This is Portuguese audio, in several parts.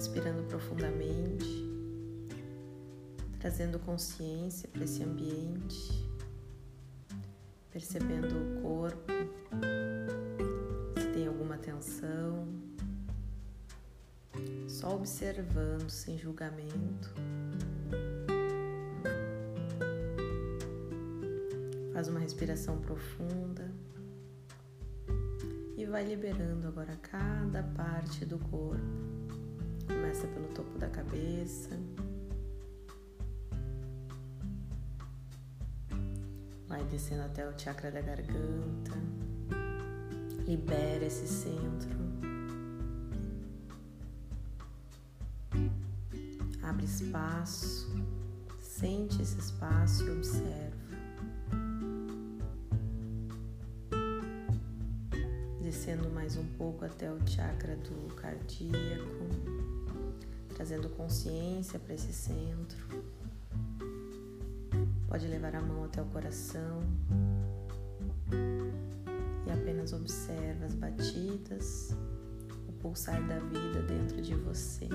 respirando profundamente, trazendo consciência para esse ambiente, percebendo o corpo, se tem alguma tensão, só observando sem julgamento. Faz uma respiração profunda e vai liberando agora cada parte do corpo. Começa pelo topo da cabeça. Vai descendo até o chakra da garganta. Libera esse centro. Abre espaço. Sente esse espaço e observa. Descendo mais um pouco até o chakra do cardíaco, trazendo consciência para esse centro. Pode levar a mão até o coração e apenas observa as batidas, o pulsar da vida dentro de você.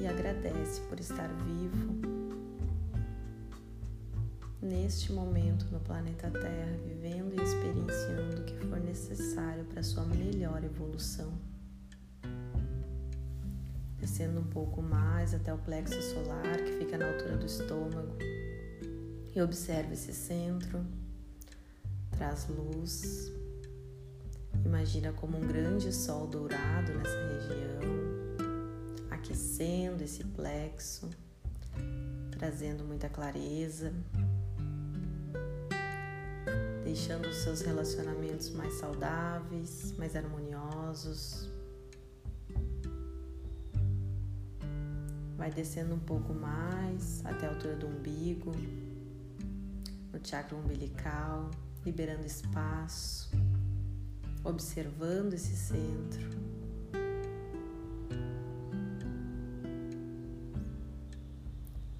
E agradece por estar vivo neste momento no planeta Terra, vivendo e experienciando o que for necessário para sua melhor evolução. Descendo um pouco mais até o plexo solar, que fica na altura do estômago, e observe esse centro. Traz luz. Imagina como um grande sol dourado nessa região, aquecendo esse plexo, trazendo muita clareza, deixando os seus relacionamentos mais saudáveis, mais harmoniosos. Vai descendo um pouco mais até a altura do umbigo, no chakra umbilical, liberando espaço, observando esse centro.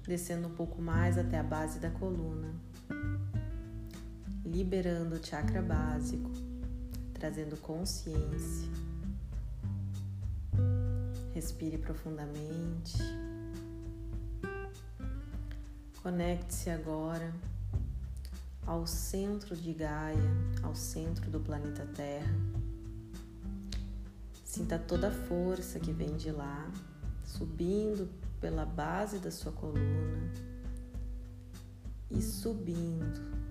Descendo um pouco mais até a base da coluna liberando o chakra básico, trazendo consciência. Respire profundamente. Conecte-se agora ao centro de Gaia, ao centro do planeta Terra. Sinta toda a força que vem de lá, subindo pela base da sua coluna e subindo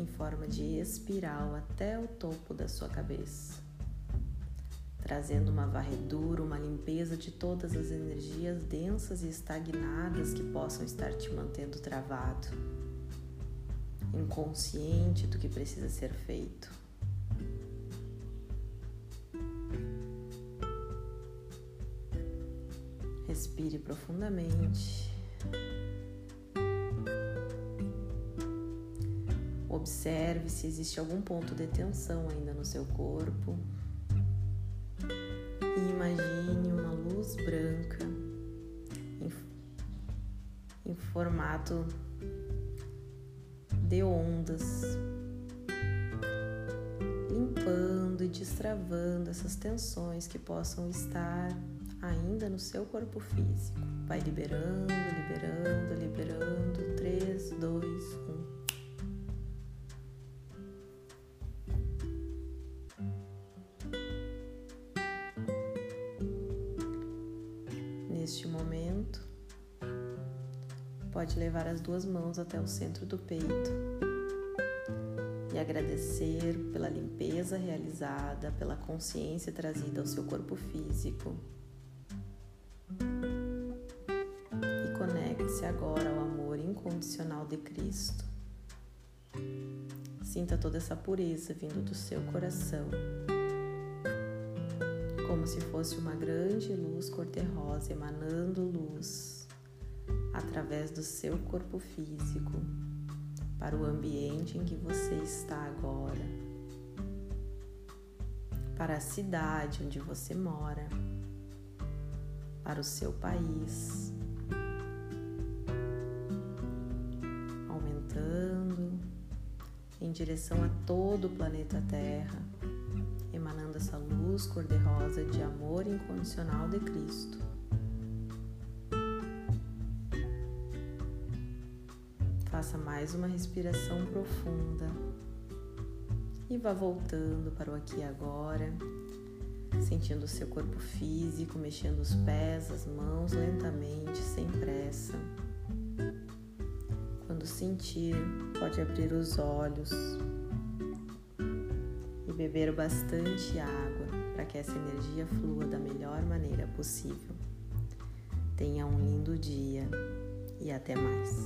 em forma de espiral até o topo da sua cabeça, trazendo uma varredura, uma limpeza de todas as energias densas e estagnadas que possam estar te mantendo travado, inconsciente do que precisa ser feito. Respire profundamente. Observe se existe algum ponto de tensão ainda no seu corpo. E imagine uma luz branca em, em formato de ondas, limpando e destravando essas tensões que possam estar ainda no seu corpo físico. Vai liberando, liberando, liberando. Neste momento, pode levar as duas mãos até o centro do peito e agradecer pela limpeza realizada, pela consciência trazida ao seu corpo físico. E conecte-se agora ao amor incondicional de Cristo. Sinta toda essa pureza vindo do seu coração como se fosse uma grande luz cor-de-rosa emanando luz através do seu corpo físico para o ambiente em que você está agora, para a cidade onde você mora, para o seu país, aumentando em direção a todo o planeta Terra emanando essa luz cor-de-rosa de amor incondicional de Cristo. Faça mais uma respiração profunda e vá voltando para o aqui e agora, sentindo o seu corpo físico, mexendo os pés, as mãos lentamente, sem pressa. Quando sentir, pode abrir os olhos beber bastante água para que essa energia flua da melhor maneira possível. Tenha um lindo dia e até mais.